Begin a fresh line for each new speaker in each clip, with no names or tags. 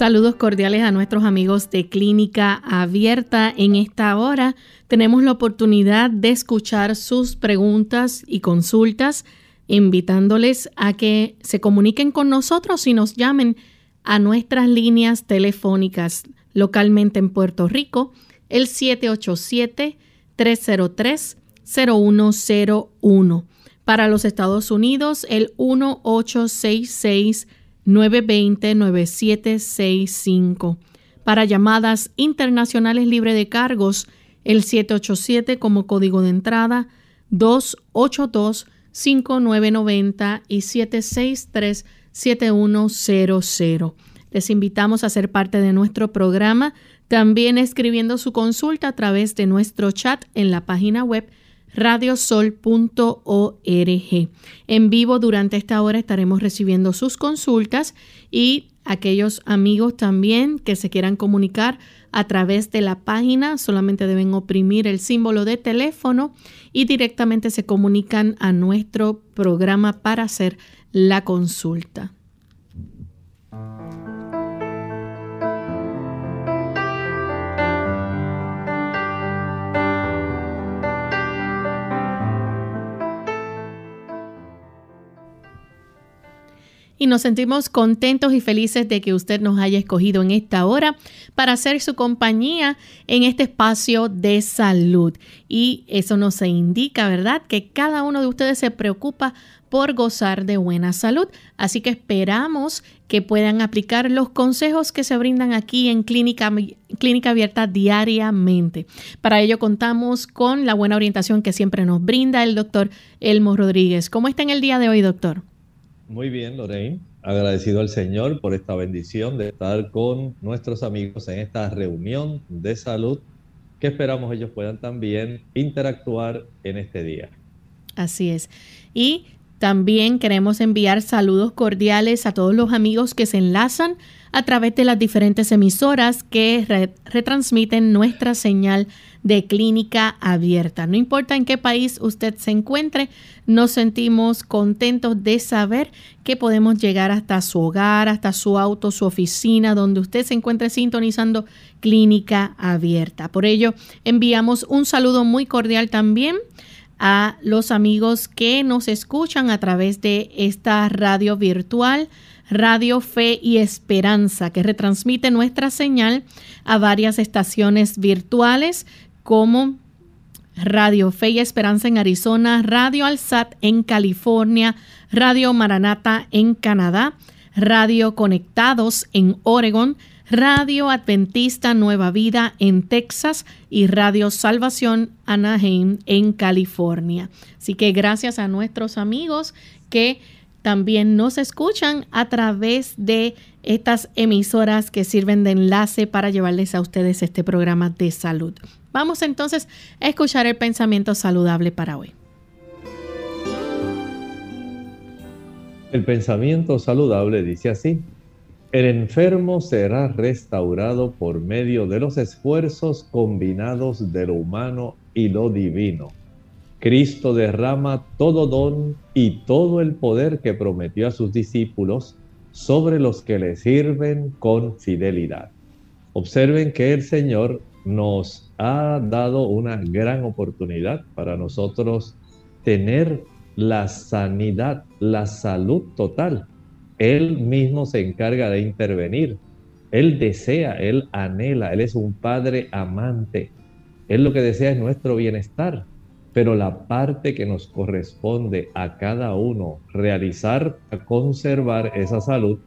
Saludos cordiales a nuestros amigos de Clínica Abierta. En esta hora tenemos la oportunidad de escuchar sus preguntas y consultas, invitándoles a que se comuniquen con nosotros y nos llamen a nuestras líneas telefónicas localmente en Puerto Rico, el 787-303-0101. Para los Estados Unidos, el 1866 920-9765. Para llamadas internacionales libre de cargos, el 787 como código de entrada, 282-5990 y 763-7100. Les invitamos a ser parte de nuestro programa, también escribiendo su consulta a través de nuestro chat en la página web radiosol.org. En vivo durante esta hora estaremos recibiendo sus consultas y aquellos amigos también que se quieran comunicar a través de la página solamente deben oprimir el símbolo de teléfono y directamente se comunican a nuestro programa para hacer la consulta. Y nos sentimos contentos y felices de que usted nos haya escogido en esta hora para hacer su compañía en este espacio de salud. Y eso nos indica, ¿verdad?, que cada uno de ustedes se preocupa por gozar de buena salud. Así que esperamos que puedan aplicar los consejos que se brindan aquí en Clínica, Clínica Abierta diariamente. Para ello contamos con la buena orientación que siempre nos brinda el doctor Elmo Rodríguez. ¿Cómo está en el día de hoy, doctor?
Muy bien, Lorraine. Agradecido al Señor por esta bendición de estar con nuestros amigos en esta reunión de salud que esperamos ellos puedan también interactuar en este día.
Así es. Y también queremos enviar saludos cordiales a todos los amigos que se enlazan a través de las diferentes emisoras que retransmiten nuestra señal de clínica abierta. No importa en qué país usted se encuentre, nos sentimos contentos de saber que podemos llegar hasta su hogar, hasta su auto, su oficina, donde usted se encuentre sintonizando clínica abierta. Por ello, enviamos un saludo muy cordial también a los amigos que nos escuchan a través de esta radio virtual Radio Fe y Esperanza, que retransmite nuestra señal a varias estaciones virtuales como Radio Fe y Esperanza en Arizona, Radio Alsat en California, Radio Maranata en Canadá, Radio Conectados en Oregon, Radio Adventista Nueva Vida en Texas y Radio Salvación Anaheim en California. Así que gracias a nuestros amigos que también nos escuchan a través de estas emisoras que sirven de enlace para llevarles a ustedes este programa de salud. Vamos entonces a escuchar el pensamiento saludable para hoy.
El pensamiento saludable dice así, el enfermo será restaurado por medio de los esfuerzos combinados de lo humano y lo divino. Cristo derrama todo don y todo el poder que prometió a sus discípulos sobre los que le sirven con fidelidad. Observen que el Señor nos ha dado una gran oportunidad para nosotros tener la sanidad, la salud total. Él mismo se encarga de intervenir. Él desea, Él anhela, Él es un Padre amante. Él lo que desea es nuestro bienestar. Pero la parte que nos corresponde a cada uno realizar, conservar esa salud,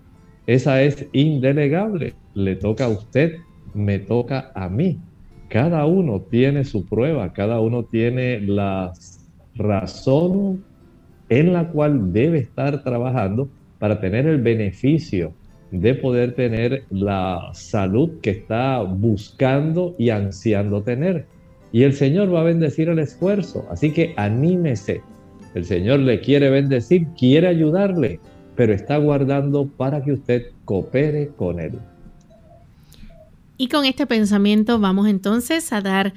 esa es indelegable. Le toca a usted, me toca a mí. Cada uno tiene su prueba, cada uno tiene la razón en la cual debe estar trabajando para tener el beneficio de poder tener la salud que está buscando y ansiando tener. Y el Señor va a bendecir el esfuerzo, así que anímese. El Señor le quiere bendecir, quiere ayudarle, pero está guardando para que usted coopere con Él.
Y con este pensamiento vamos entonces a dar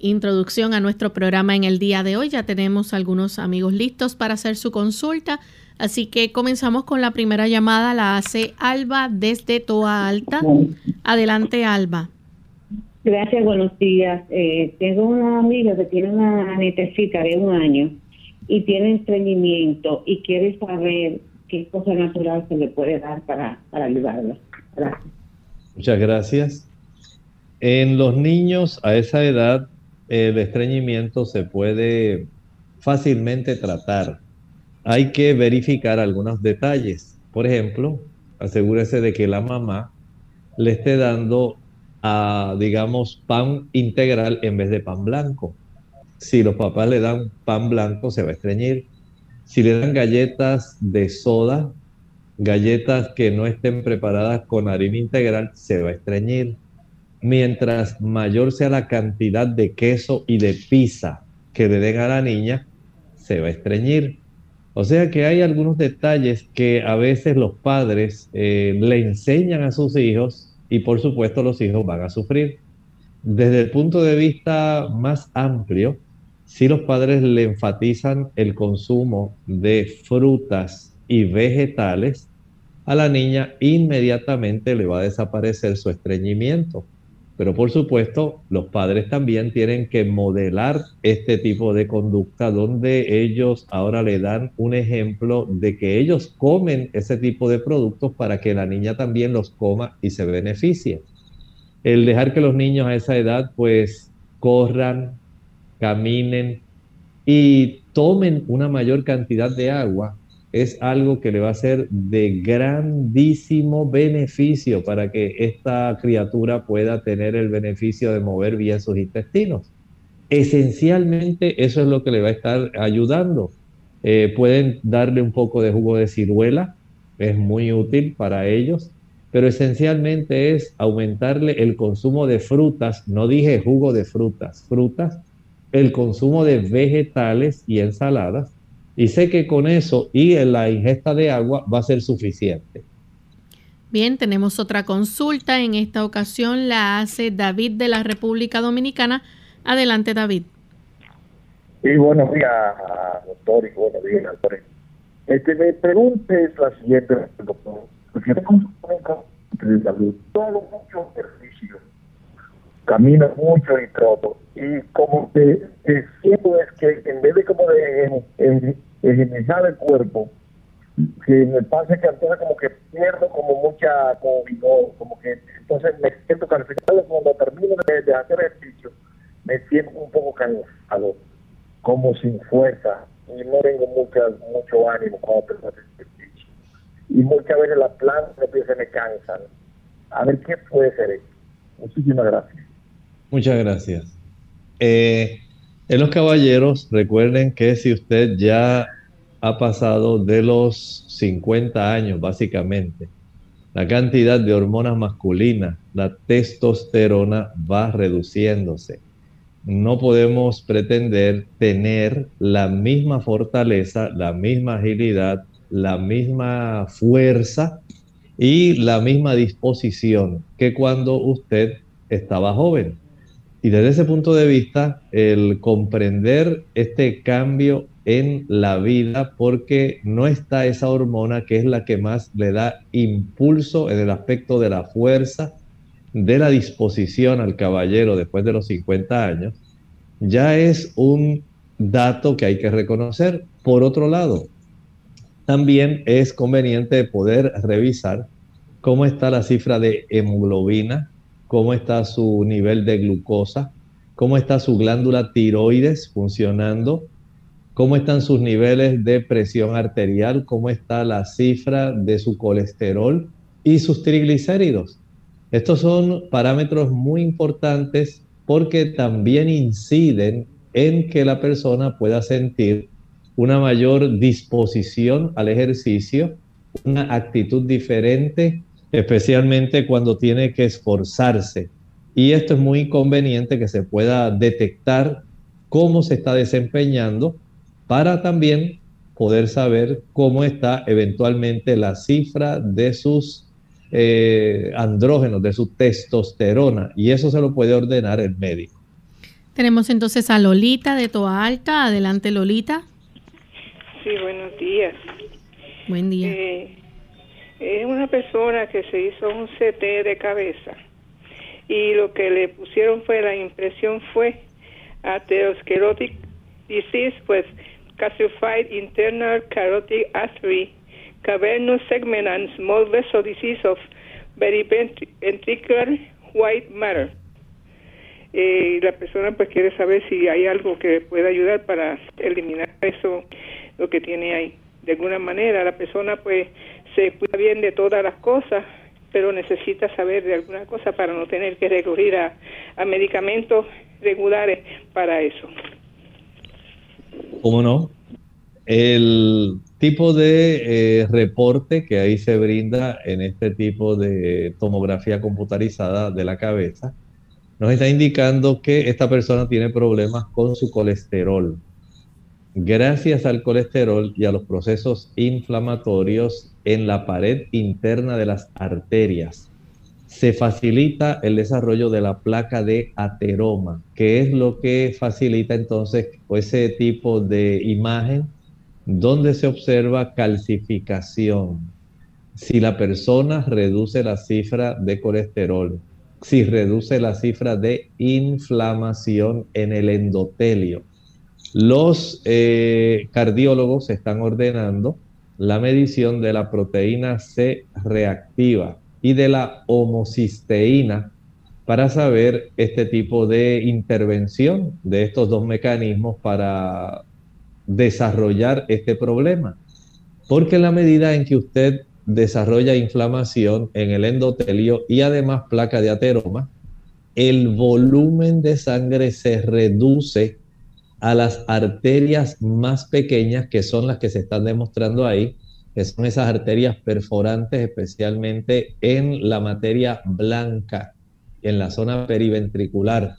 introducción a nuestro programa en el día de hoy. Ya tenemos algunos amigos listos para hacer su consulta. Así que comenzamos con la primera llamada, la hace Alba desde Toa Alta. Adelante, Alba.
Gracias, buenos días. Eh, tengo una amiga que tiene una nietecita de un año y tiene estreñimiento y quiere saber qué cosa natural se le puede dar para, para ayudarla. Gracias.
Muchas gracias. En los niños a esa edad, el estreñimiento se puede fácilmente tratar hay que verificar algunos detalles. Por ejemplo, asegúrese de que la mamá le esté dando, a, digamos, pan integral en vez de pan blanco. Si los papás le dan pan blanco, se va a estreñir. Si le dan galletas de soda, galletas que no estén preparadas con harina integral, se va a estreñir. Mientras mayor sea la cantidad de queso y de pizza que le den a la niña, se va a estreñir. O sea que hay algunos detalles que a veces los padres eh, le enseñan a sus hijos y por supuesto los hijos van a sufrir. Desde el punto de vista más amplio, si los padres le enfatizan el consumo de frutas y vegetales, a la niña inmediatamente le va a desaparecer su estreñimiento. Pero por supuesto, los padres también tienen que modelar este tipo de conducta donde ellos ahora le dan un ejemplo de que ellos comen ese tipo de productos para que la niña también los coma y se beneficie. El dejar que los niños a esa edad pues corran, caminen y tomen una mayor cantidad de agua es algo que le va a ser de grandísimo beneficio para que esta criatura pueda tener el beneficio de mover bien sus intestinos. Esencialmente eso es lo que le va a estar ayudando. Eh, pueden darle un poco de jugo de ciruela, es muy útil para ellos, pero esencialmente es aumentarle el consumo de frutas, no dije jugo de frutas, frutas, el consumo de vegetales y ensaladas, y sé que con eso y en la ingesta de agua va a ser suficiente.
Bien, tenemos otra consulta. En esta ocasión la hace David de la República Dominicana. Adelante, David.
Sí, buenos días, doctor, y buenos días, doctor. Este, me pregunte es la siguiente, doctor. Porque tengo un de salud, todo mucho ejercicio, camino mucho y troto. Y como que, siento es que en vez de como de energizar el cuerpo, que me pasa que entonces como que pierdo como mucha como vigor, como que entonces me siento calificado cuando termino de, hacer ejercicio, me siento un poco cansado, como sin fuerza, y no tengo mucha, mucho ánimo cuando hacer ejercicio. Y muchas veces las plantas se me cansan. A ver qué puede ser eso. Muchísimas gracias.
Muchas gracias. Eh, en los caballeros, recuerden que si usted ya ha pasado de los 50 años, básicamente, la cantidad de hormonas masculinas, la testosterona va reduciéndose. No podemos pretender tener la misma fortaleza, la misma agilidad, la misma fuerza y la misma disposición que cuando usted estaba joven. Y desde ese punto de vista, el comprender este cambio en la vida, porque no está esa hormona que es la que más le da impulso en el aspecto de la fuerza, de la disposición al caballero después de los 50 años, ya es un dato que hay que reconocer. Por otro lado, también es conveniente poder revisar cómo está la cifra de hemoglobina, cómo está su nivel de glucosa, cómo está su glándula tiroides funcionando, cómo están sus niveles de presión arterial, cómo está la cifra de su colesterol y sus triglicéridos. Estos son parámetros muy importantes porque también inciden en que la persona pueda sentir una mayor disposición al ejercicio, una actitud diferente, especialmente cuando tiene que esforzarse. Y esto es muy conveniente que se pueda detectar cómo se está desempeñando para también poder saber cómo está eventualmente la cifra de sus eh, andrógenos, de su testosterona, y eso se lo puede ordenar el médico.
Tenemos entonces a Lolita de Toa Alta. Adelante, Lolita.
Sí, buenos días.
Buen día.
Eh, es una persona que se hizo un CT de cabeza y lo que le pusieron fue la impresión fue atherosclerotic disease, pues calcified internal carotid artery, cavernous segment and small vessel disease of ventricular white matter. Eh, la persona pues quiere saber si hay algo que pueda ayudar para eliminar eso, lo que tiene ahí. De alguna manera la persona pues se cuida bien de todas las cosas, pero necesita saber de alguna cosa para no tener que recurrir a, medicamentos regulares para eso.
¿Cómo no? El tipo de eh, reporte que ahí se brinda en este tipo de tomografía computarizada de la cabeza nos está indicando que esta persona tiene problemas con su colesterol. Gracias al colesterol y a los procesos inflamatorios en la pared interna de las arterias, se facilita el desarrollo de la placa de ateroma, que es lo que facilita entonces ese tipo de imagen donde se observa calcificación. Si la persona reduce la cifra de colesterol, si reduce la cifra de inflamación en el endotelio, los eh, cardiólogos están ordenando la medición de la proteína C reactiva y de la homocisteína para saber este tipo de intervención de estos dos mecanismos para desarrollar este problema. Porque en la medida en que usted desarrolla inflamación en el endotelio y además placa de ateroma, el volumen de sangre se reduce a las arterias más pequeñas, que son las que se están demostrando ahí, que son esas arterias perforantes, especialmente en la materia blanca, en la zona periventricular.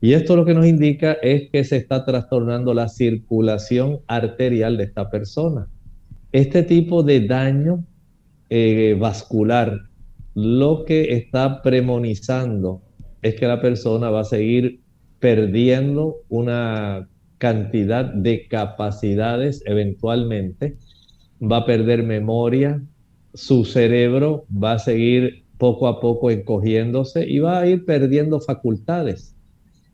Y esto lo que nos indica es que se está trastornando la circulación arterial de esta persona. Este tipo de daño eh, vascular lo que está premonizando es que la persona va a seguir perdiendo una cantidad de capacidades eventualmente, va a perder memoria, su cerebro va a seguir poco a poco encogiéndose y va a ir perdiendo facultades.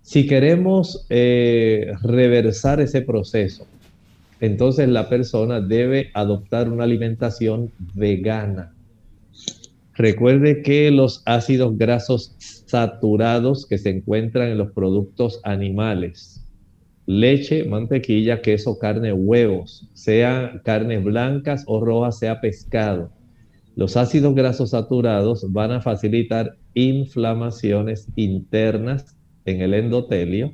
Si queremos eh, reversar ese proceso, entonces la persona debe adoptar una alimentación vegana. Recuerde que los ácidos grasos saturados que se encuentran en los productos animales, leche, mantequilla, queso, carne, huevos, sea carnes blancas o rojas, sea pescado. Los ácidos grasos saturados van a facilitar inflamaciones internas en el endotelio.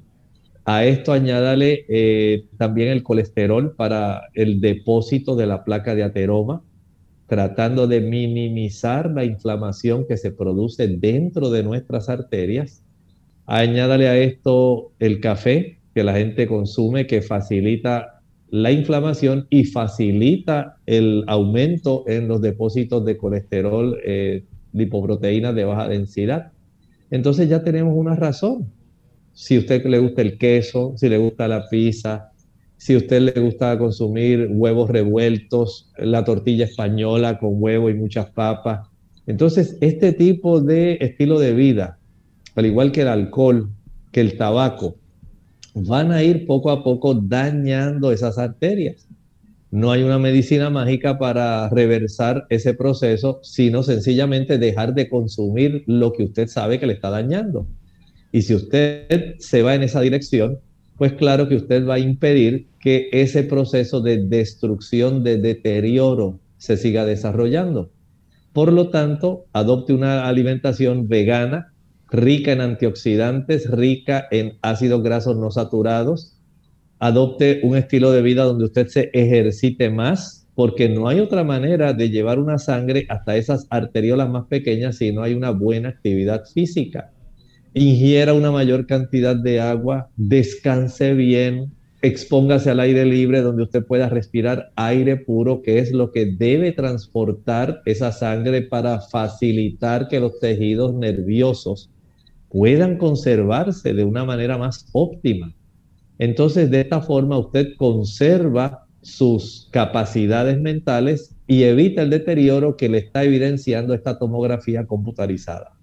A esto añádale eh, también el colesterol para el depósito de la placa de ateroma, tratando de minimizar la inflamación que se produce dentro de nuestras arterias. Añádale a esto el café que la gente consume que facilita la inflamación y facilita el aumento en los depósitos de colesterol, eh, lipoproteínas de baja densidad. Entonces ya tenemos una razón si a usted le gusta el queso, si le gusta la pizza, si usted le gusta consumir huevos revueltos, la tortilla española con huevo y muchas papas. Entonces, este tipo de estilo de vida, al igual que el alcohol, que el tabaco, van a ir poco a poco dañando esas arterias. No hay una medicina mágica para reversar ese proceso, sino sencillamente dejar de consumir lo que usted sabe que le está dañando. Y si usted se va en esa dirección, pues claro que usted va a impedir que ese proceso de destrucción, de deterioro, se siga desarrollando. Por lo tanto, adopte una alimentación vegana, rica en antioxidantes, rica en ácidos grasos no saturados, adopte un estilo de vida donde usted se ejercite más, porque no hay otra manera de llevar una sangre hasta esas arteriolas más pequeñas si no hay una buena actividad física. Ingiera una mayor cantidad de agua, descanse bien, expóngase al aire libre donde usted pueda respirar aire puro, que es lo que debe transportar esa sangre para facilitar que los tejidos nerviosos puedan conservarse de una manera más óptima. Entonces, de esta forma usted conserva sus capacidades mentales y evita el deterioro que le está evidenciando esta tomografía computarizada.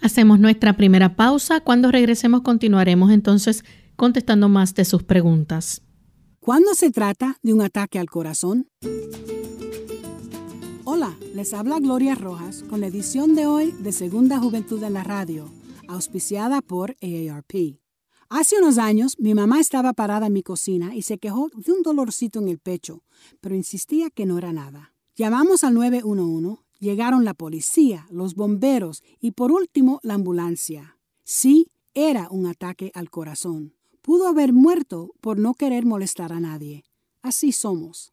Hacemos nuestra primera pausa. Cuando regresemos continuaremos entonces contestando más de sus preguntas.
¿Cuándo se trata de un ataque al corazón? Hola, les habla Gloria Rojas con la edición de hoy de Segunda Juventud en la Radio, auspiciada por AARP. Hace unos años mi mamá estaba parada en mi cocina y se quejó de un dolorcito en el pecho, pero insistía que no era nada. Llamamos al 911, llegaron la policía, los bomberos y por último la ambulancia. Sí, era un ataque al corazón. Pudo haber muerto por no querer molestar a nadie. Así somos.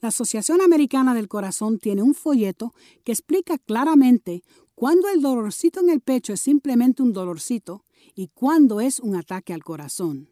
La Asociación Americana del Corazón tiene un folleto que explica claramente cuándo el dolorcito en el pecho es simplemente un dolorcito y cuándo es un ataque al corazón.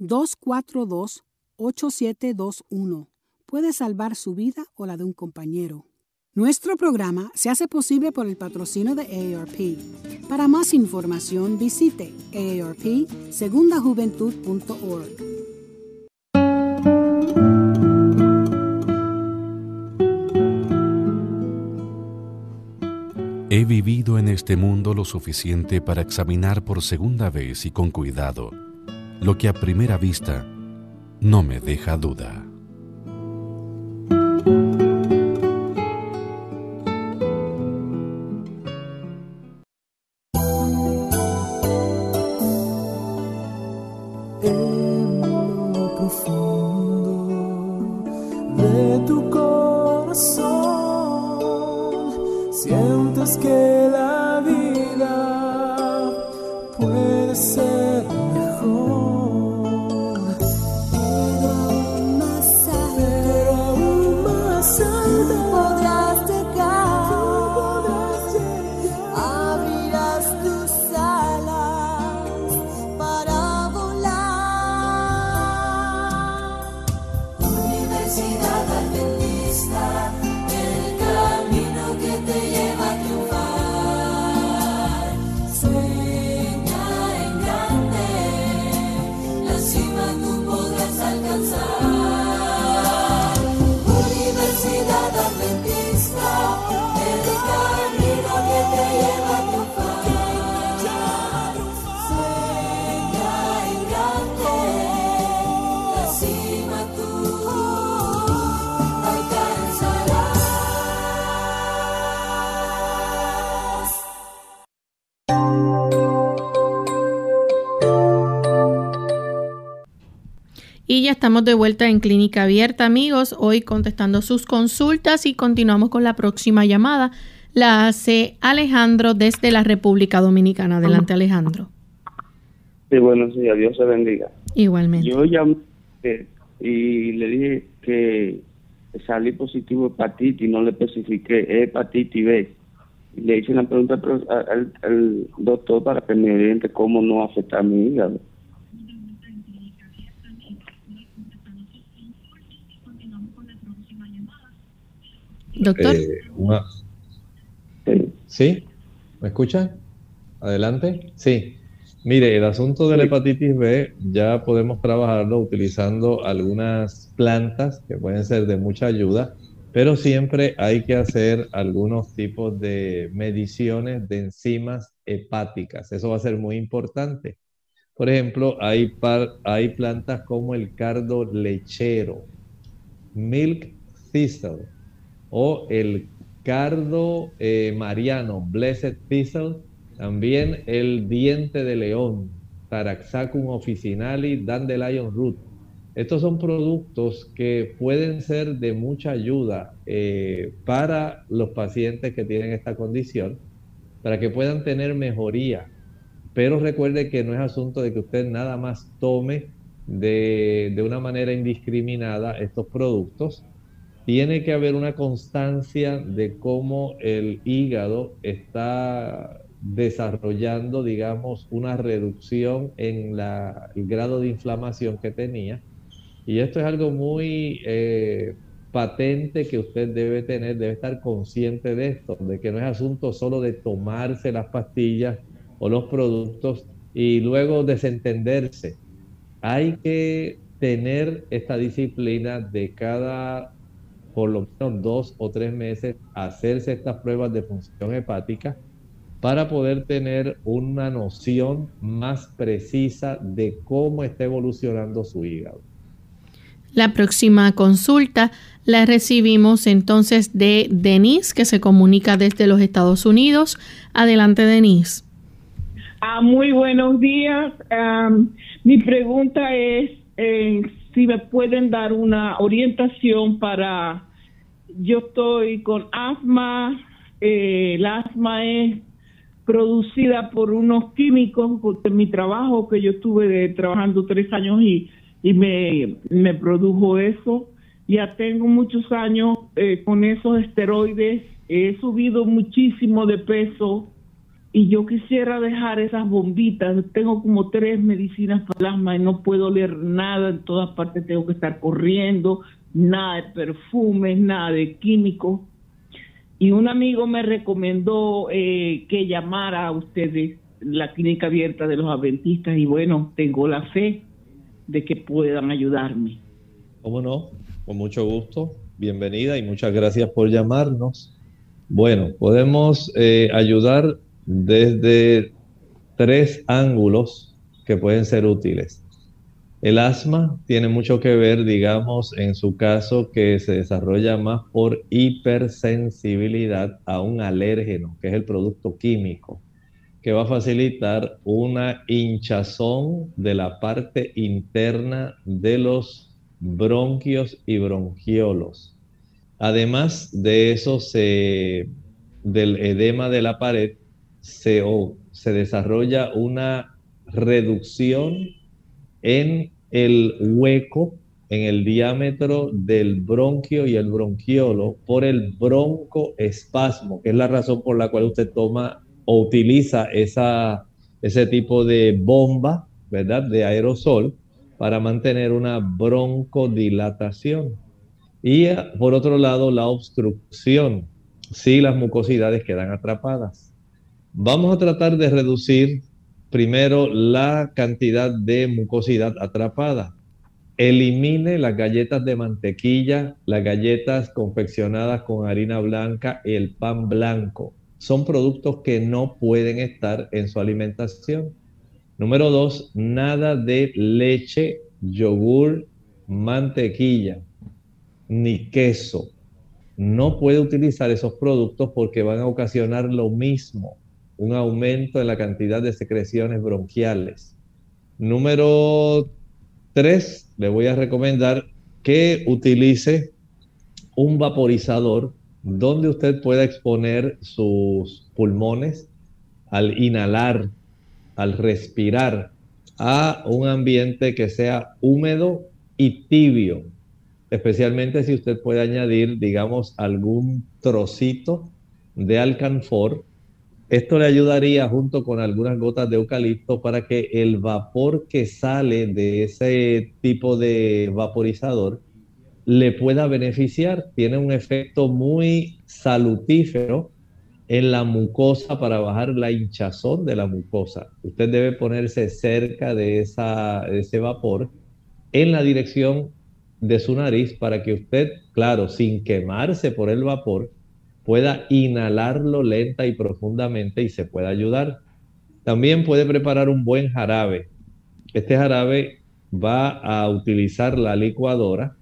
1-800-242-8721. Puede salvar su vida o la de un compañero. Nuestro programa se hace posible por el patrocinio de AARP. Para más información visite aarpsegundajuventud.org.
He vivido en este mundo lo suficiente para examinar por segunda vez y con cuidado lo que a primera vista no me deja duda.
زيادة بالنسبة estamos de vuelta en Clínica Abierta, amigos. Hoy contestando sus consultas y continuamos con la próxima llamada. La hace Alejandro desde la República Dominicana. Adelante, Alejandro.
Sí, bueno, sí, Dios se bendiga.
Igualmente.
Yo llamé y le dije que salí positivo hepatitis, no le especifiqué hepatitis B. Le hice una pregunta al, al doctor para que me oriente cómo no afecta a mi hígado.
Doctor.
Eh, ¿Sí? ¿Me escuchan? Adelante. Sí. Mire, el asunto de la hepatitis B ya podemos trabajarlo utilizando algunas plantas que pueden ser de mucha ayuda, pero siempre hay que hacer algunos tipos de mediciones de enzimas hepáticas. Eso va a ser muy importante. Por ejemplo, hay, hay plantas como el cardo lechero, milk thistle, o el cardo eh, mariano, blessed thistle, también el diente de león, Taraxacum officinali, dandelion root. Estos son productos que pueden ser de mucha ayuda eh, para los pacientes que tienen esta condición, para que puedan tener mejoría. Pero recuerde que no es asunto de que usted nada más tome de, de una manera indiscriminada estos productos. Tiene que haber una constancia de cómo el hígado está desarrollando, digamos, una reducción en el grado de inflamación que tenía. Y esto es algo muy eh, patente que usted debe tener, debe estar consciente de esto, de que no es asunto solo de tomarse las pastillas o los productos y luego desentenderse. Hay que tener esta disciplina de cada, por lo menos dos o tres meses, hacerse estas pruebas de función hepática para poder tener una noción más precisa de cómo está evolucionando su hígado.
La próxima consulta la recibimos entonces de Denise, que se comunica desde los Estados Unidos. Adelante, Denise.
Ah, muy buenos días. mi pregunta es eh, si me pueden dar una orientación para... Yo estoy con asma, eh, el asma es producida por unos químicos, porque mi trabajo que yo estuve trabajando tres años y, y me, me, produjo eso. Ya tengo muchos años eh, con esos esteroides, he subido muchísimo de peso y yo quisiera dejar esas bombitas. Tengo como tres medicinas para asma y no puedo leer nada, en todas partes tengo que estar corriendo, nada de perfumes, nada de químicos y un amigo me recomendó eh, que llamara a ustedes la clínica abierta de los adventistas y bueno, tengo la fe de que puedan ayudarme.
¿Cómo no? Con mucho gusto. Bienvenida y muchas gracias por llamarnos. Bueno, podemos eh, ayudar desde tres ángulos que pueden ser útiles. El asma tiene mucho que ver, digamos, en su caso, que se desarrolla más por hipersensibilidad a un alérgeno, que es el producto químico, que va a facilitar una hinchazón de la parte interna de los bronquios y bronquiolos. Además de eso, del edema de la pared, se, se desarrolla una reducción en el hueco, en el diámetro del bronquio y el bronquiolo por el broncoespasmo, que es la razón por la cual usted toma o utiliza esa, ese tipo de bomba, ¿verdad? De aerosol para mantener una broncodilatación. Y por otro lado, la obstrucción, si las mucosidades quedan atrapadas. Vamos a tratar de reducir primero la cantidad de mucosidad atrapada. Elimine las galletas de mantequilla, las galletas confeccionadas con harina blanca y el pan blanco. Son productos que no pueden estar en su alimentación. Número dos, nada de leche, yogur, mantequilla, ni queso. No puede utilizar esos productos porque van a ocasionar lo mismo un aumento en la cantidad de secreciones bronquiales. Número tres, le voy a recomendar que utilice un vaporizador donde usted pueda exponer sus pulmones al inhalar, al respirar, a un ambiente que sea húmedo y tibio, especialmente si usted puede añadir, digamos, algún trocito de alcanfor esto le ayudaría junto con algunas gotas de eucalipto para que el vapor que sale de ese tipo de vaporizador le pueda beneficiar. Tiene un efecto muy salutífero en la mucosa para bajar la hinchazón de la mucosa. Usted debe ponerse cerca de, esa, ese vapor en la dirección de su nariz para que usted, claro, sin quemarse por el vapor, pueda inhalarlo lenta y profundamente y se pueda ayudar. También puede preparar un buen jarabe. Este jarabe va a utilizar la licuadora.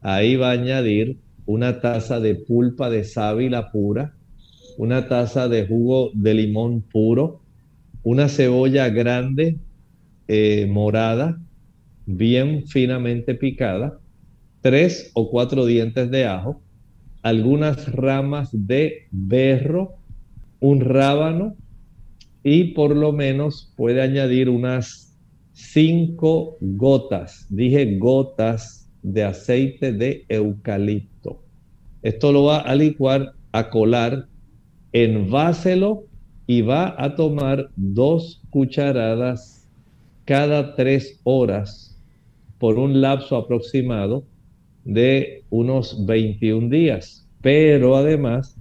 Ahí va a añadir una taza de pulpa de sábila pura, una taza de jugo de limón puro, una cebolla grande eh, morada, bien finamente picada, tres o cuatro dientes de ajo, algunas ramas de berro, un rábano y por lo menos puede añadir unas cinco gotas, dije gotas de aceite de eucalipto. Esto lo va a licuar, a colar enváselo y va a tomar dos cucharadas cada tres horas por un lapso aproximado de unos 21 días. Pero además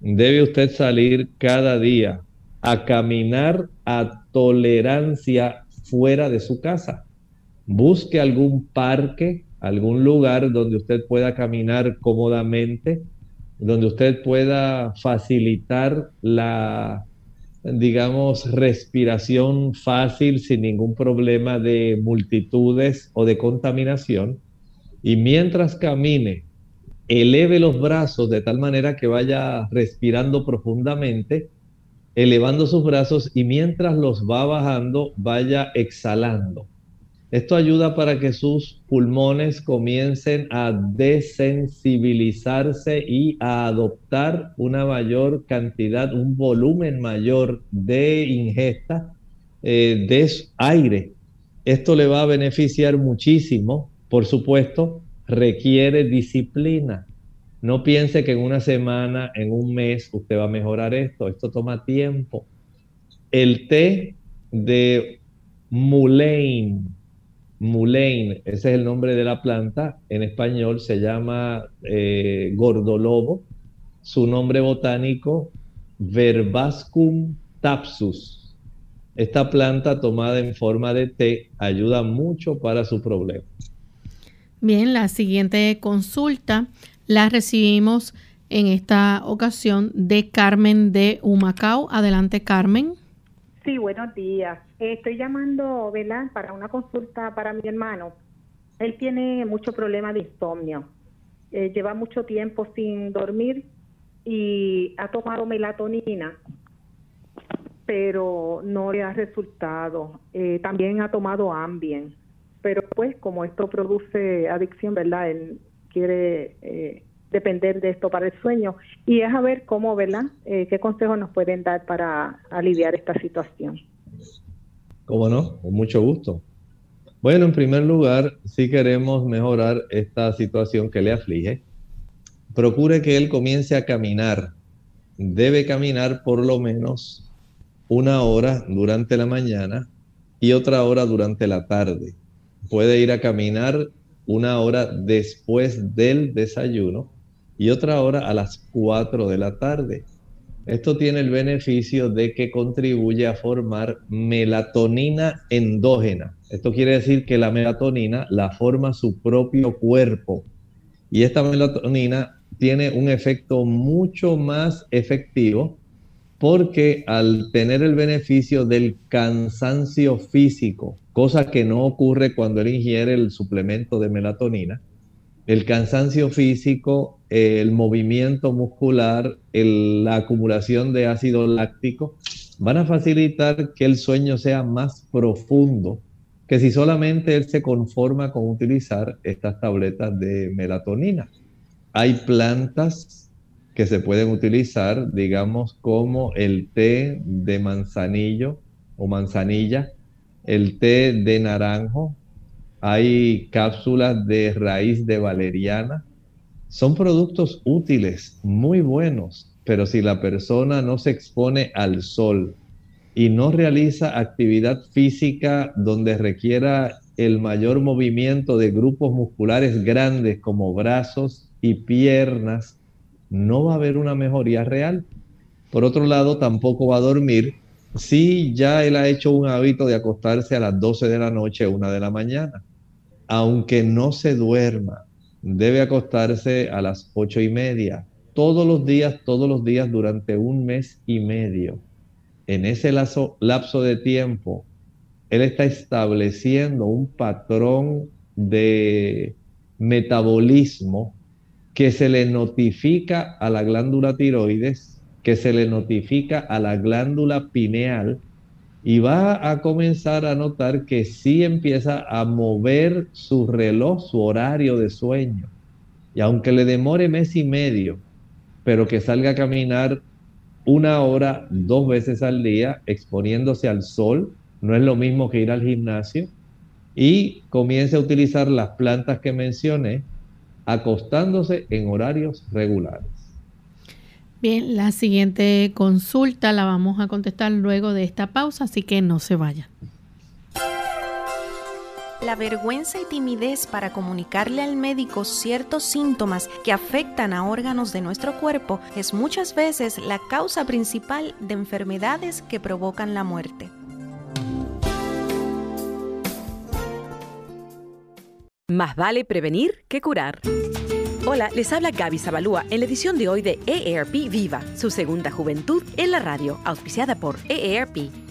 debe usted salir cada día a caminar a tolerancia fuera de su casa. Busque algún parque, algún lugar donde usted pueda caminar cómodamente donde usted pueda facilitar la, digamos, respiración fácil sin ningún problema de multitudes o de contaminación. Y mientras camine, eleve los brazos de tal manera que vaya respirando profundamente, elevando sus brazos y mientras los va bajando, vaya exhalando. Esto ayuda para que sus pulmones comiencen a desensibilizarse y a adoptar una mayor cantidad, un volumen mayor de ingesta eh, de aire. Esto le va a beneficiar muchísimo. Por supuesto, requiere disciplina. No piense que en una semana, en un mes, usted va a mejorar esto. Esto toma tiempo. El té de Mulane Mulane, ese es el nombre de la planta, en español se llama eh, gordolobo, su nombre botánico Verbascum tapsus. Esta planta tomada en forma de té ayuda mucho para su problema.
Bien, la siguiente consulta la recibimos en esta ocasión de Carmen de Humacao. Adelante, Carmen.
Sí, buenos días. Estoy llamando, ¿verdad?, para una consulta para mi hermano. Él tiene mucho problema de insomnio. Eh, lleva mucho tiempo sin dormir y ha tomado melatonina, pero no le ha resultado. Eh, también ha tomado Ambien, pero pues como esto produce adicción, ¿verdad? Él quiere eh, depender de esto para el sueño y es a ver cómo, ¿verdad? ¿Qué consejos nos pueden dar para aliviar esta situación?
¿Cómo no? Con mucho gusto. Bueno, en primer lugar, si queremos mejorar esta situación que le aflige, procure que él comience a caminar. Debe caminar por lo menos una hora durante la mañana y otra hora durante la tarde. Puede ir a caminar una hora después del desayuno y otra hora a las 4 de la tarde. Esto tiene el beneficio de que contribuye a formar melatonina endógena. Esto quiere decir que la melatonina la forma su propio cuerpo. Y esta melatonina tiene un efecto mucho más efectivo porque al tener el beneficio del cansancio físico, cosa que no ocurre cuando él ingiere el suplemento de melatonina, el cansancio físico, el movimiento muscular, la acumulación de ácido láctico, van a facilitar que el sueño sea más profundo que si solamente él se conforma con utilizar estas tabletas de melatonina. Hay plantas que se pueden utilizar, digamos, como el té de manzanillo o manzanilla, el té de naranjo, hay cápsulas de raíz de valeriana. Son productos útiles, muy buenos, pero si la persona no se expone al sol y no realiza actividad física donde requiera el mayor movimiento de grupos musculares grandes como brazos y piernas, no va a haber una mejoría real. Por otro lado, tampoco va a dormir si ya él ha hecho un hábito de acostarse a las 12 de la noche, una de la mañana. Aunque no se duerma, debe acostarse a las ocho y media, todos los días, todos los días durante un mes y medio. En ese lapso de tiempo, él está estableciendo un patrón de metabolismo que se le notifica a la glándula tiroides, que se le notifica a la glándula pineal y va a comenzar a notar que sí empieza a mover su reloj, su horario de sueño. Y aunque le demore mes y medio, pero que salga a caminar una hora, dos veces al día, exponiéndose al sol, no es lo mismo que ir al gimnasio, y comience a utilizar las plantas que mencioné, acostándose en horarios regulares.
Bien, la siguiente consulta la vamos a contestar luego de esta pausa, así que no se vaya.
La vergüenza y timidez para comunicarle al médico ciertos síntomas que afectan a órganos de nuestro cuerpo es muchas veces la causa principal de enfermedades que provocan la muerte.
Más vale prevenir que curar. Hola, les habla Gaby Zabalúa en la edición de hoy de EARP Viva, su segunda juventud en la radio, auspiciada por EARP.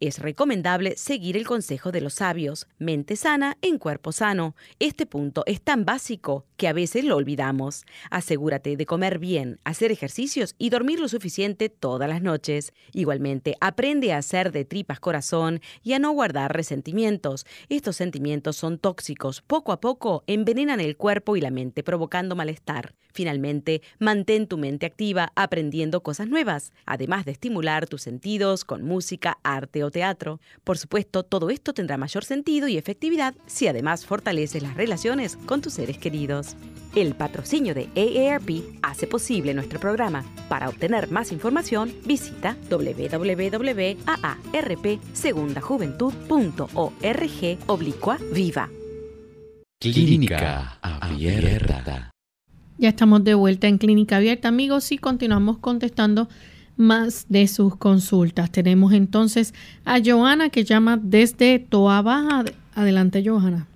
es recomendable seguir el consejo de los sabios, mente sana en cuerpo sano. Este punto es tan básico que a veces lo olvidamos. Asegúrate de comer bien, hacer ejercicios y dormir lo suficiente todas las noches. Igualmente, aprende a hacer de tripas corazón y a no guardar resentimientos. Estos sentimientos son tóxicos. Poco a poco envenenan el cuerpo y la mente, provocando malestar. Finalmente, mantén tu mente activa aprendiendo cosas nuevas, además de estimular tus sentidos con música, arte o teatro. Por supuesto, todo esto tendrá mayor sentido y efectividad si además fortaleces las relaciones con tus seres queridos. El patrocinio de AARP hace posible nuestro programa. Para obtener más información, visita www.aarpsegundajuventud.org oblicua viva.
Clínica abierta.
Ya estamos de vuelta en Clínica Abierta, amigos, y continuamos contestando más de sus consultas. Tenemos entonces a Joana que llama desde Toa Baja. Adelante, Johanna.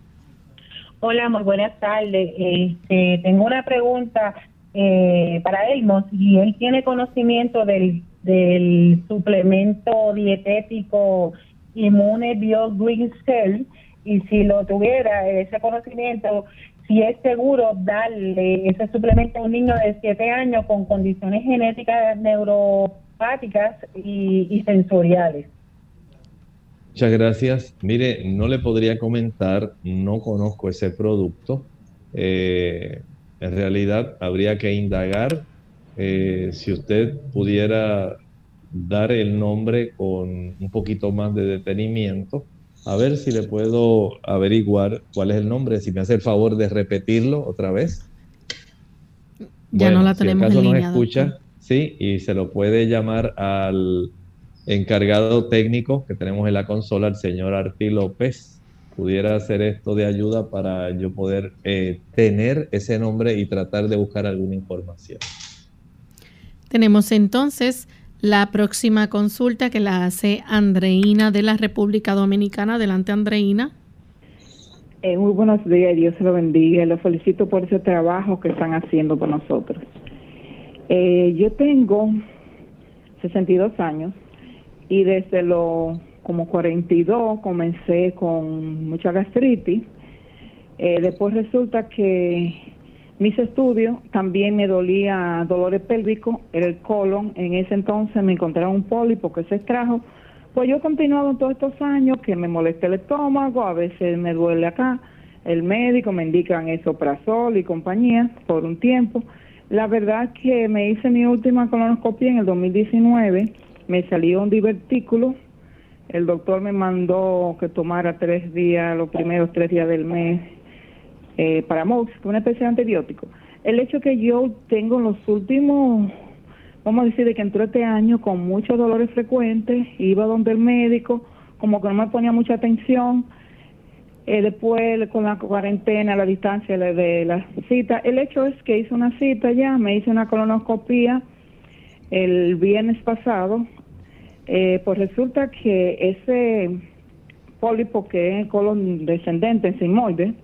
Hola, muy buenas tardes. Este, tengo una pregunta eh, para Elmos y él tiene conocimiento del, del suplemento dietético Inmune Bio Green Cell y si lo tuviera ese conocimiento, si es seguro darle ese suplemento a un niño de 7 años con condiciones genéticas neuropáticas y, sensoriales.
Muchas gracias. Mire, no le podría comentar, no conozco ese producto. Eh, en realidad habría que indagar eh, si usted pudiera dar el nombre con un poquito más de detenimiento a ver si le puedo averiguar cuál es el nombre, si me hace el favor de repetirlo otra vez.
Ya no la tenemos
si acaso nos escucha, sí, y se lo puede llamar al encargado técnico que tenemos en la consola, el señor Arti López. Pudiera hacer esto de ayuda para yo poder eh, tener ese nombre y tratar de buscar alguna información.
Tenemos entonces la próxima consulta que la hace Andreina de la República Dominicana. Adelante, Andreina.
Eh, muy buenos días, Dios se lo bendiga. Lo felicito por ese trabajo que están haciendo por nosotros. Eh, yo tengo 62 años y desde los como 42 comencé con mucha gastritis. Eh, después resulta que mis estudios también me dolía dolores pélvicos, el colon. En ese entonces me encontraron un pólipo que se extrajo Pues yo he continuado todos estos años que me molesta el estómago, a veces me duele acá. El médico me indican esoprazol y compañía por un tiempo. La verdad que me hice mi última colonoscopia en el 2019, me salió un divertículo. El doctor me mandó que tomara tres días, los primeros tres días del mes, eh, para MOX, una especie de antibiótico. El hecho que yo tengo los últimos vamos a decir, de que entró este año con muchos dolores frecuentes, iba donde el médico, como que no me ponía mucha atención. Eh, después, con la cuarentena, la distancia de la cita, el hecho es que hice una cita ya, me hice una colonoscopia el viernes pasado. Eh, pues resulta que ese pólipo que es colon descendente, en simoide,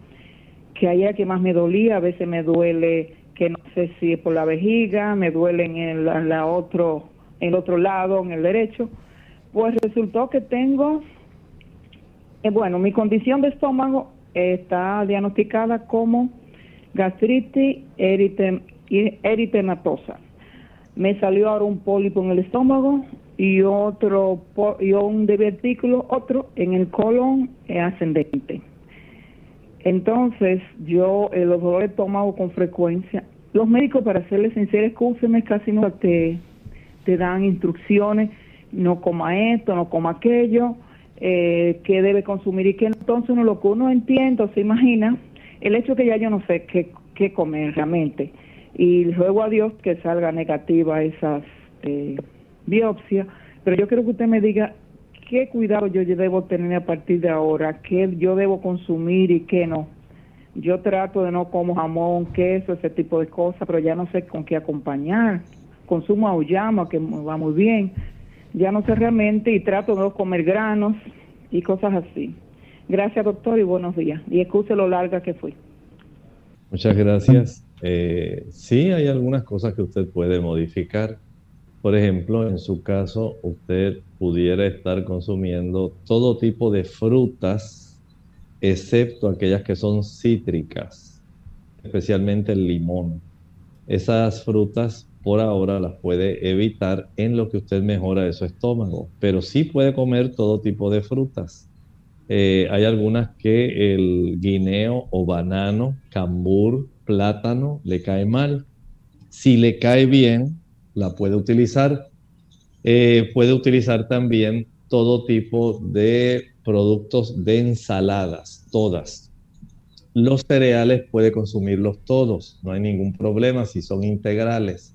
que allá que más me dolía, a veces me duele que no sé si es por la vejiga, me duele en el la otro, en el otro lado, en el derecho, pues resultó que tengo, eh, bueno, mi condición de estómago está diagnosticada como gastritis eritem, eritematosa. Me salió ahora un pólipo en el estómago y otro y un divertículo, otro en el colon ascendente. Entonces, yo, el dolor de estómago con frecuencia, los médicos, para serles sinceros, escúcheme, casi no te, te dan instrucciones, no coma esto, no coma aquello, eh, qué debe consumir y qué. Entonces, uno, lo que uno entiende o se imagina, el hecho que ya yo no sé qué, qué comer realmente. Y ruego a Dios que salga negativa esas eh, biopsias, pero yo quiero que usted me diga qué cuidado yo debo tener a partir de ahora, qué yo debo consumir y qué no. Yo trato de no como jamón, queso, ese tipo de cosas, pero ya no sé con qué acompañar. Consumo auyama, que va muy bien. Ya no sé realmente y trato de no comer granos y cosas así. Gracias, doctor, y buenos días. Y excuse lo larga que fui.
Muchas gracias. Eh, sí, hay algunas cosas que usted puede modificar. Por ejemplo, en su caso, usted pudiera estar consumiendo todo tipo de frutas, excepto aquellas que son cítricas, especialmente el limón. Esas frutas por ahora las puede evitar en lo que usted mejora su estómago, pero sí puede comer todo tipo de frutas. Eh, hay algunas que el guineo o banano, cambur, plátano le cae mal. Si le cae bien, la puede utilizar. Eh, puede utilizar también todo tipo de productos de ensaladas, todas. Los cereales puede consumirlos todos, no hay ningún problema si son integrales.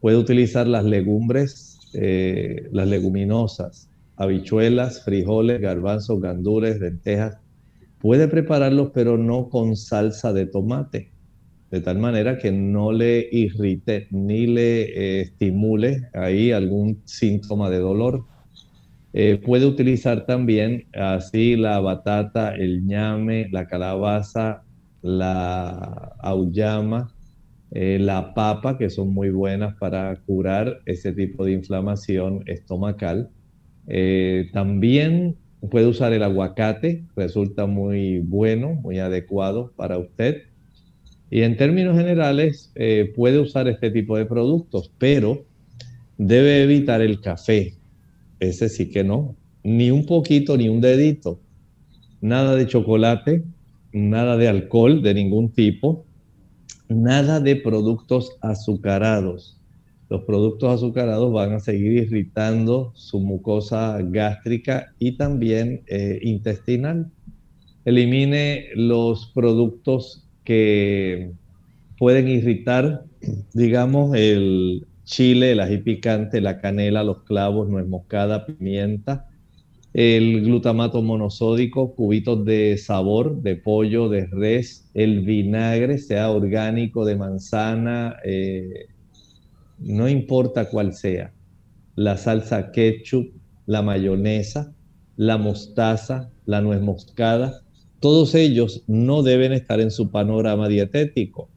Puede utilizar las legumbres, eh, las leguminosas, habichuelas, frijoles, garbanzos, gandules, lentejas. Puede prepararlos, pero no con salsa de tomate de tal manera que no le irrite ni le eh, estimule ahí algún síntoma de dolor. Eh, puede utilizar también así la batata, el ñame, la calabaza, la auyama, eh, la papa, que son muy buenas para curar ese tipo de inflamación estomacal. también puede usar el aguacate, resulta muy bueno, muy adecuado para usted. Y en términos generales, eh, puede usar este tipo de productos, pero debe evitar el café. Ese sí que no. Ni un poquito, ni un dedito. Nada de chocolate, nada de alcohol de ningún tipo, nada de productos azucarados. Los productos azucarados van a seguir irritando su mucosa gástrica y también eh, intestinal. Elimine los productos que pueden irritar, digamos, el chile, el ají picante, la canela, los clavos, nuez moscada, pimienta, el glutamato monosódico, cubitos de sabor, de pollo, de res, el vinagre, sea orgánico, de manzana, eh, no importa cuál sea, la salsa ketchup, la mayonesa, la mostaza, la nuez moscada, todos ellos no deben estar en su panorama dietético.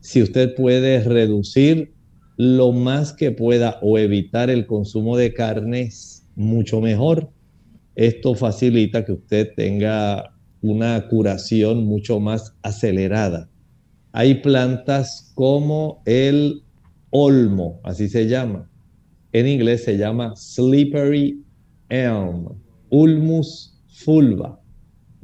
Si usted puede reducir lo más que pueda o evitar el consumo de carnes, mucho mejor. Esto facilita que usted tenga una curación mucho más acelerada. Hay plantas como el olmo, así se llama. En inglés se llama slippery elm, Ulmus fulva.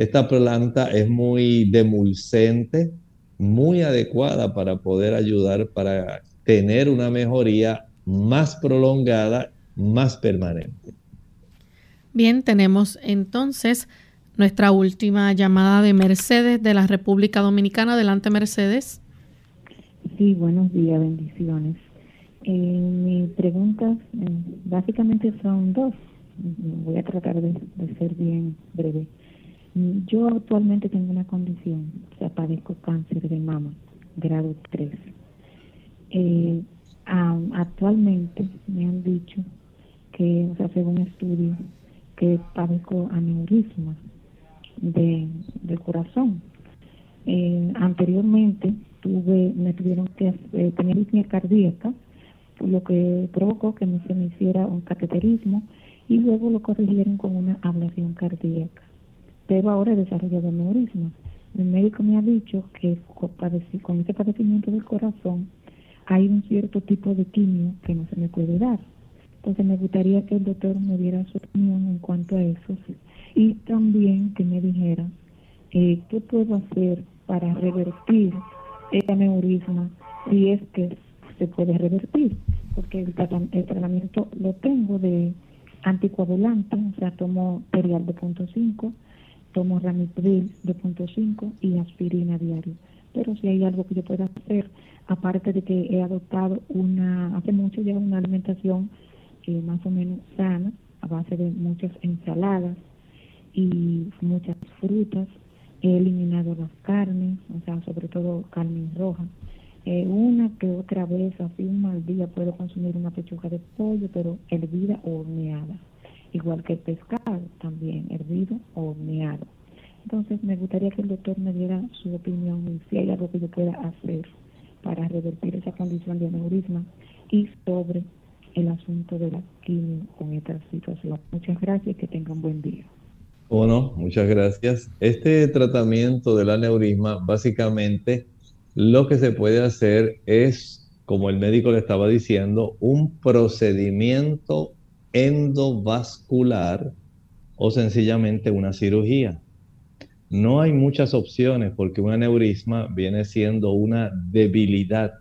Esta planta es muy demulcente, muy adecuada para poder ayudar para tener una mejoría más prolongada, más permanente.
Bien, tenemos entonces nuestra última llamada de Mercedes de la República Dominicana. Adelante, Mercedes.
Sí, buenos días, bendiciones. Eh, mis preguntas eh, básicamente son dos. Voy a tratar de, ser bien breve. Yo actualmente tengo una condición, o sea, padezco cáncer de mama, grado 3. Eh, actualmente me han dicho que, o sea, según estudios, que padezco aneurisma de, del corazón. Eh, anteriormente tuve, me tuvieron que eh, tener arritmia cardíaca, lo que provocó que me, se me hiciera un cateterismo y luego lo corrigieron con una ablación cardíaca. Pero ahora he desarrollado aneurisma. El médico me ha dicho que con ese padecimiento del corazón hay un cierto tipo de quimio que no se me puede dar. Entonces me gustaría que el doctor me diera su opinión en cuanto a eso y también que me dijera eh, qué puedo hacer para revertir el aneurisma si es que se puede revertir, porque el, tratamiento lo tengo de anticoagulante, o sea, tomo Perial de punto 5, tomo Ramipril de punto 5 y aspirina diario. Pero si hay algo que yo pueda hacer, aparte de que he adoptado una, hace mucho ya una alimentación eh, más o menos sana, a base de muchas ensaladas y muchas frutas. He eliminado las carnes, o sea, sobre todo carne roja. Eh, una que otra vez, así un mal día, puedo consumir una pechuga de pollo, pero hervida o horneada. Igual que el pescado, también hervido o horneado. Entonces, me gustaría que el doctor me diera su opinión y si hay algo que yo pueda hacer para revertir esa condición de aneurisma y sobre el asunto de la quimio con esta situación. Muchas gracias y que tengan buen día.
Bueno, muchas gracias. Este tratamiento del aneurisma, básicamente, lo que se puede hacer es, como el médico le estaba diciendo, un procedimiento endovascular o sencillamente una cirugía. No hay muchas opciones porque un aneurisma viene siendo una debilidad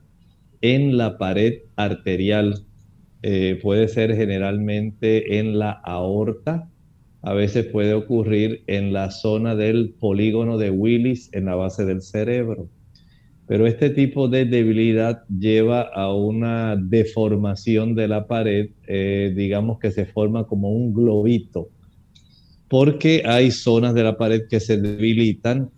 en la pared arterial eh, puede ser generalmente en la aorta, a veces puede ocurrir en la zona del polígono de Willis en la base del cerebro. Pero este tipo de debilidad lleva a una deformación de la pared, eh, digamos que se forma como un globito, porque hay zonas de la pared que se debilitan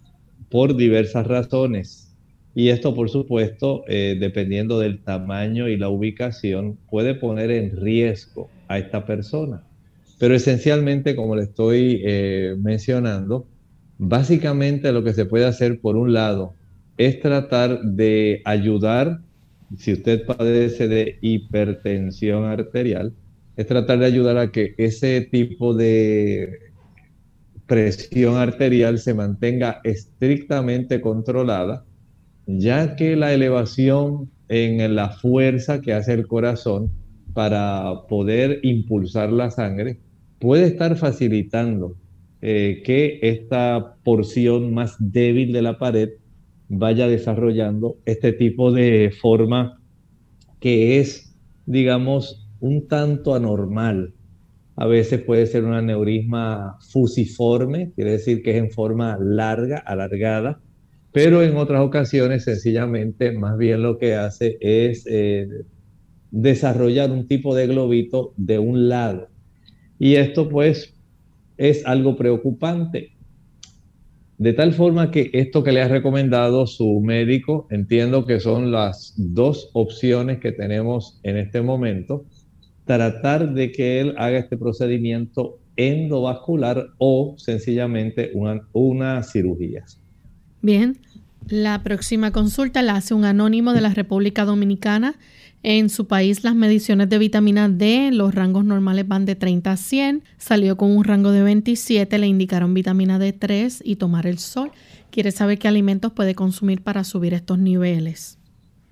por diversas razones. Y esto, por supuesto, eh, dependiendo del tamaño y la ubicación, puede poner en riesgo a esta persona. Pero esencialmente, como le estoy eh, mencionando, básicamente lo que se puede hacer, por un lado, es tratar de ayudar, si usted padece de hipertensión arterial, es tratar de ayudar a que ese tipo de presión arterial se mantenga estrictamente controlada ya que la elevación en la fuerza que hace el corazón para poder impulsar la sangre puede estar facilitando eh, que esta porción más débil de la pared vaya desarrollando este tipo de forma que es, digamos, un tanto anormal. A veces puede ser un aneurisma fusiforme, quiere decir que es en forma larga, alargada, pero en otras ocasiones sencillamente más bien lo que hace es eh, desarrollar un tipo de globito de un lado. Y esto pues es algo preocupante. De tal forma que esto que le ha recomendado su médico, entiendo que son las dos opciones que tenemos en este momento, tratar de que él haga este procedimiento endovascular o sencillamente una, una cirugía.
Bien, la próxima consulta la hace un anónimo de la República Dominicana. En su país las mediciones de vitamina D, los rangos normales van de 30 a 100, salió con un rango de 27, le indicaron vitamina D3 y tomar el sol. Quiere saber qué alimentos puede consumir para subir estos niveles.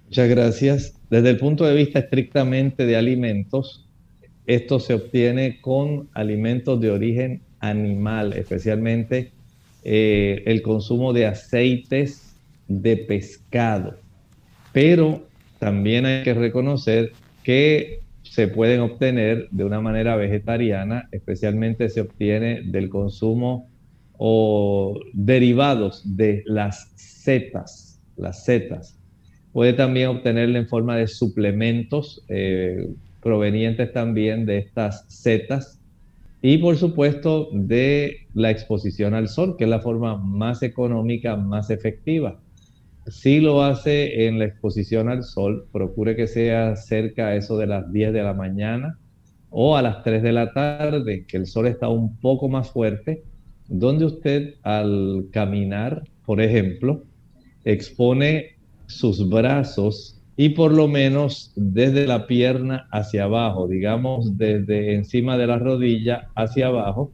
Muchas gracias. Desde el punto de vista estrictamente de alimentos, esto se obtiene con alimentos de origen animal, especialmente eh, el consumo de aceites de pescado. Pero también hay que reconocer que se pueden obtener de una manera vegetariana, especialmente se obtiene del consumo o derivados de las setas, las setas. Puede también obtenerla en forma de suplementos eh, provenientes también de estas setas y por supuesto de la exposición al sol, que es la forma más económica, más efectiva. Si lo hace en la exposición al sol, procure que sea cerca a eso de las 10 de la mañana o a las 3 de la tarde, que el sol está un poco más fuerte, donde usted al caminar, por ejemplo, expone sus brazos y por lo menos desde la pierna hacia abajo, digamos desde encima de la rodilla hacia abajo.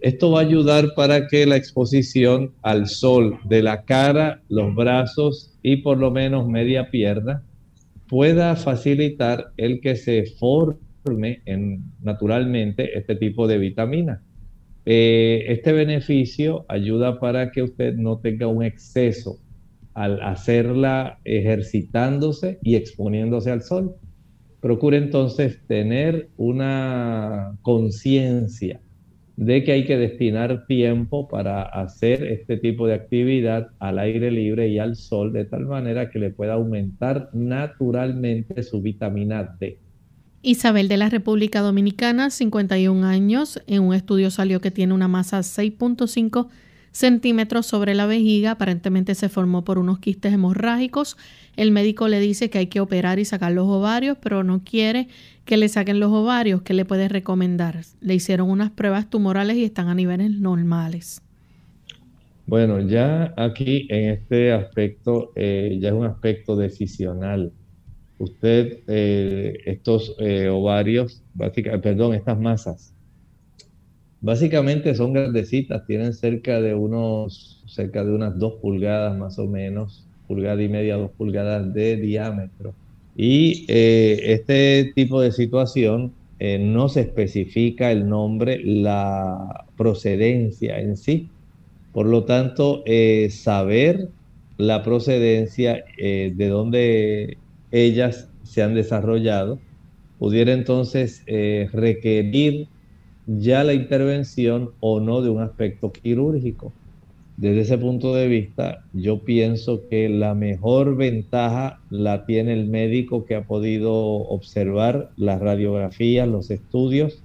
Esto va a ayudar para que la exposición al sol de la cara, los brazos y por lo menos media pierna pueda facilitar el que se forme en, naturalmente este tipo de vitamina. Eh, este beneficio ayuda para que usted no tenga un exceso al hacerla ejercitándose y exponiéndose al sol. Procure entonces tener una conciencia de que hay que destinar tiempo para hacer este tipo de actividad al aire libre y al sol de tal manera que le pueda aumentar naturalmente su vitamina D.
Isabel de la República Dominicana, 51 años, en un estudio salió que tiene una masa 6.5 centímetros sobre la vejiga, aparentemente se formó por unos quistes hemorrágicos. El médico le dice que hay que operar y sacar los ovarios, pero no quiere que le saquen los ovarios. ¿Qué le puede recomendar? Le hicieron unas pruebas tumorales y están a niveles normales.
Bueno, ya aquí en este aspecto, eh, ya es un aspecto decisional. Usted, eh, estos eh, ovarios, perdón, estas masas, Básicamente son grandecitas, tienen cerca de unos, cerca de unas dos pulgadas más o menos, pulgada y media, dos pulgadas de diámetro. Y eh, este tipo de situación eh, no se especifica el nombre, la procedencia en sí. Por lo tanto, eh, saber la procedencia de dónde ellas se han desarrollado pudiera entonces requerir ya la intervención o no de un aspecto quirúrgico. Desde ese punto de vista, yo pienso que la mejor ventaja la tiene el médico que ha podido observar las radiografías, los estudios,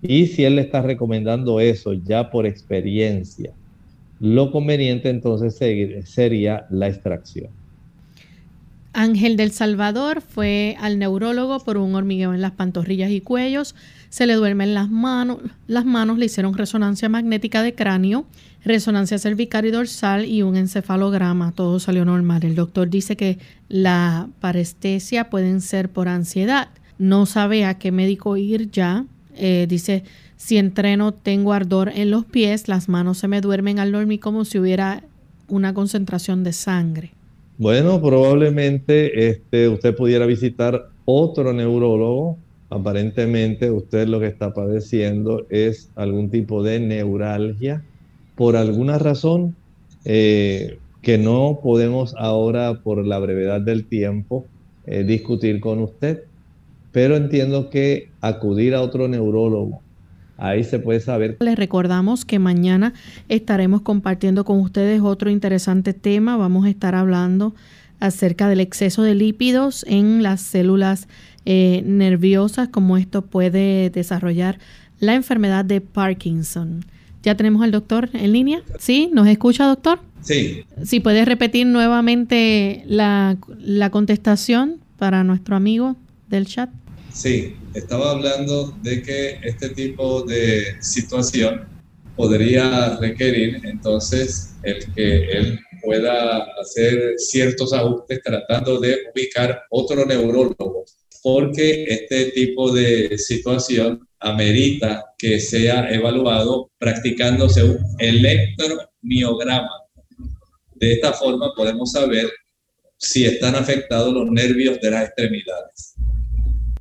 y si él le está recomendando eso ya por experiencia, lo conveniente entonces sería la extracción.
Ángel del Salvador fue al neurólogo por un hormigueo en las pantorrillas y cuellos se le duermen las manos, las manos le hicieron resonancia magnética de cráneo, resonancia cervical y dorsal y un encefalograma, todo salió normal. El doctor dice que la parestesia pueden ser por ansiedad. No sabe a qué médico ir ya. Eh, dice, si entreno tengo ardor en los pies, las manos se me duermen al dormir como si hubiera una concentración de sangre.
Bueno, probablemente este, usted pudiera visitar otro neurólogo. Aparentemente usted lo que está padeciendo es algún tipo de neuralgia. Por alguna razón eh, que no podemos ahora por la brevedad del tiempo eh, discutir con usted, pero entiendo que acudir a otro neurólogo Ahí se puede saber.
Les recordamos que mañana estaremos compartiendo con ustedes otro interesante tema. Vamos a estar hablando acerca del exceso de lípidos en las células eh, nerviosas, como esto puede desarrollar la enfermedad de Parkinson. Ya tenemos al doctor en línea. ¿Sí? ¿Nos escucha, doctor?
Sí.
Si puede repetir nuevamente la, la contestación para nuestro amigo del chat.
Sí, estaba hablando de que este tipo de situación podría requerir entonces el que él pueda hacer ciertos ajustes tratando de ubicar otro neurólogo porque este tipo de situación amerita que sea evaluado practicándose un electromiograma. De esta forma podemos saber si están afectados los nervios de las extremidades.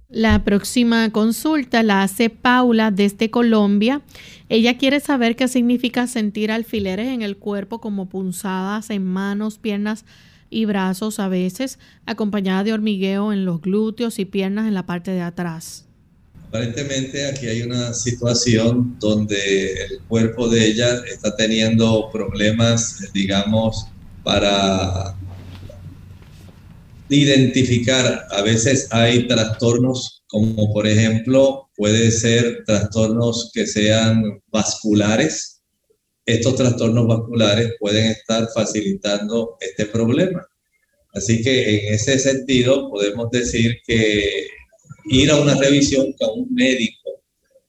La próxima consulta la hace Paula desde Colombia. Ella quiere saber qué significa sentir alfileres en el cuerpo como punzadas en manos, piernas y brazos a veces, acompañada de hormigueo en los glúteos y piernas en la parte de atrás.
Aparentemente aquí hay una situación donde el cuerpo de ella está teniendo problemas, digamos, para identificar. A veces hay trastornos como por ejemplo puede ser trastornos que sean vasculares. Estos trastornos vasculares pueden estar facilitando este problema. Así que en ese sentido podemos decir que ir a una revisión con un médico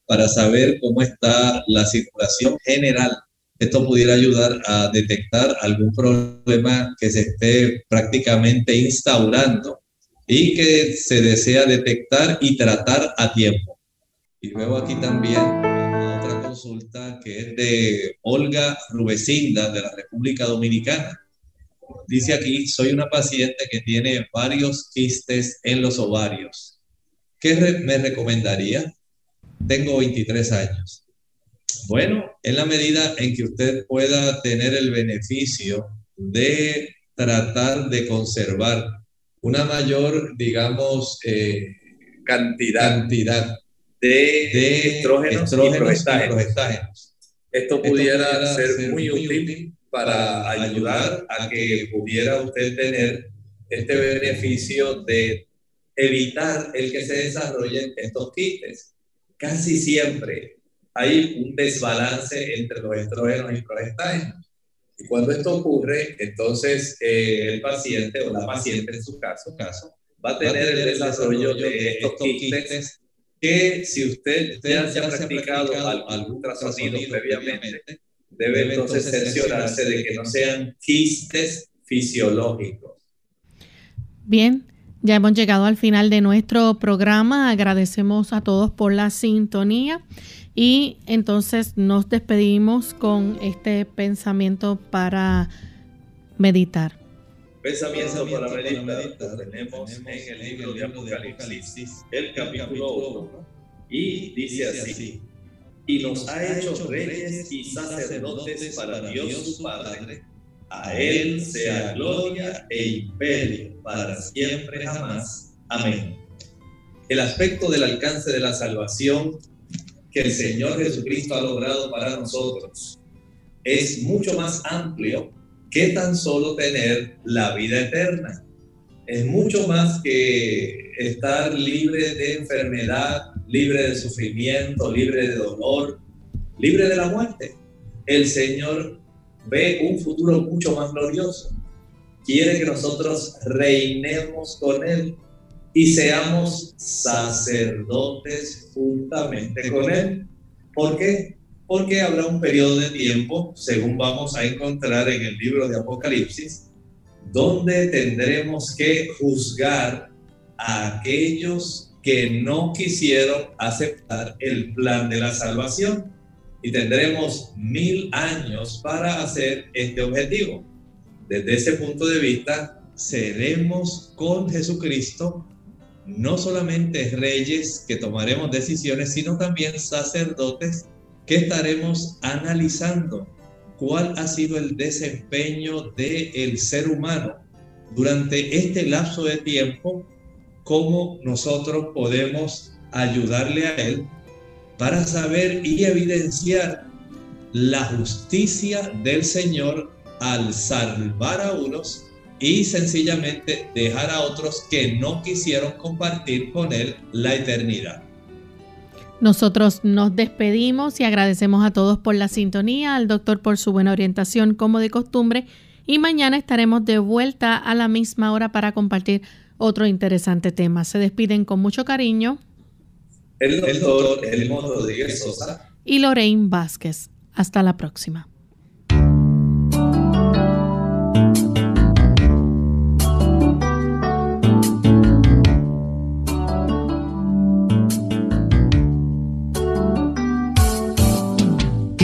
para saber cómo está la circulación general. Esto pudiera ayudar a detectar algún problema que se esté prácticamente instaurando y que se desea detectar y tratar a tiempo. Y luego aquí también otra consulta que es de Olga Rubecinda de la República Dominicana. Dice aquí, soy una paciente que tiene varios quistes en los ovarios ¿Qué me recomendaría? Tengo 23 años. Bueno, en la medida en que usted pueda tener el beneficio de tratar de conservar una mayor, digamos, eh, cantidad, de, estrógenos, y Esto pudiera, ser, muy útil para ayudar a que pudiera usted tener este beneficio de evitar el que se desarrollen estos quistes. Casi siempre hay un desbalance entre los estrógenos y progestágenos. Y cuando esto ocurre, entonces eh, el paciente o la paciente en su caso, caso va a tener el desarrollo de estos quistes que si usted, usted ya ha practicado algún ultrasonido previamente, debe entonces cerciorarse de que no sean quistes fisiológicos.
Bien, ya hemos llegado al final de nuestro programa. Agradecemos a todos por la sintonía y entonces nos despedimos con este pensamiento para meditar.
Pensamiento para meditar. Tenemos en el libro de Apocalipsis el capítulo 1 y dice así. Y nos ha hecho reyes y sacerdotes para Dios su Padre a Él sea gloria e imperio para siempre jamás. Amén. El aspecto del alcance de la salvación que el Señor Jesucristo ha logrado para nosotros es mucho más amplio que tan solo tener la vida eterna. Es mucho más que estar libre de enfermedad, libre de sufrimiento, libre de dolor, libre de la muerte. El Señor ve un futuro mucho más glorioso. Quiere que nosotros reinemos con Él y seamos sacerdotes juntamente con Él. ¿Por qué? Porque habrá un periodo de tiempo, según vamos a encontrar en el libro de Apocalipsis, donde tendremos que juzgar a aquellos que no quisieron aceptar el plan de la salvación y tendremos mil años para hacer este objetivo. Desde ese punto de vista, seremos con Jesucristo no solamente reyes que tomaremos decisiones, sino también sacerdotes que estaremos analizando cuál ha sido el desempeño del el ser humano durante este lapso de tiempo, cómo nosotros podemos ayudarle a él para saber y evidenciar la justicia del Señor al salvar a unos y sencillamente dejar a otros que no quisieron compartir con Él la eternidad.
Nosotros nos despedimos y agradecemos a todos por la sintonía, al doctor por su buena orientación como de costumbre y mañana estaremos de vuelta a la misma hora para compartir otro interesante tema. Se despiden con mucho cariño
el doctor Elmo Rodríguez Sosa
y Lorraine Vázquez. Hasta la próxima.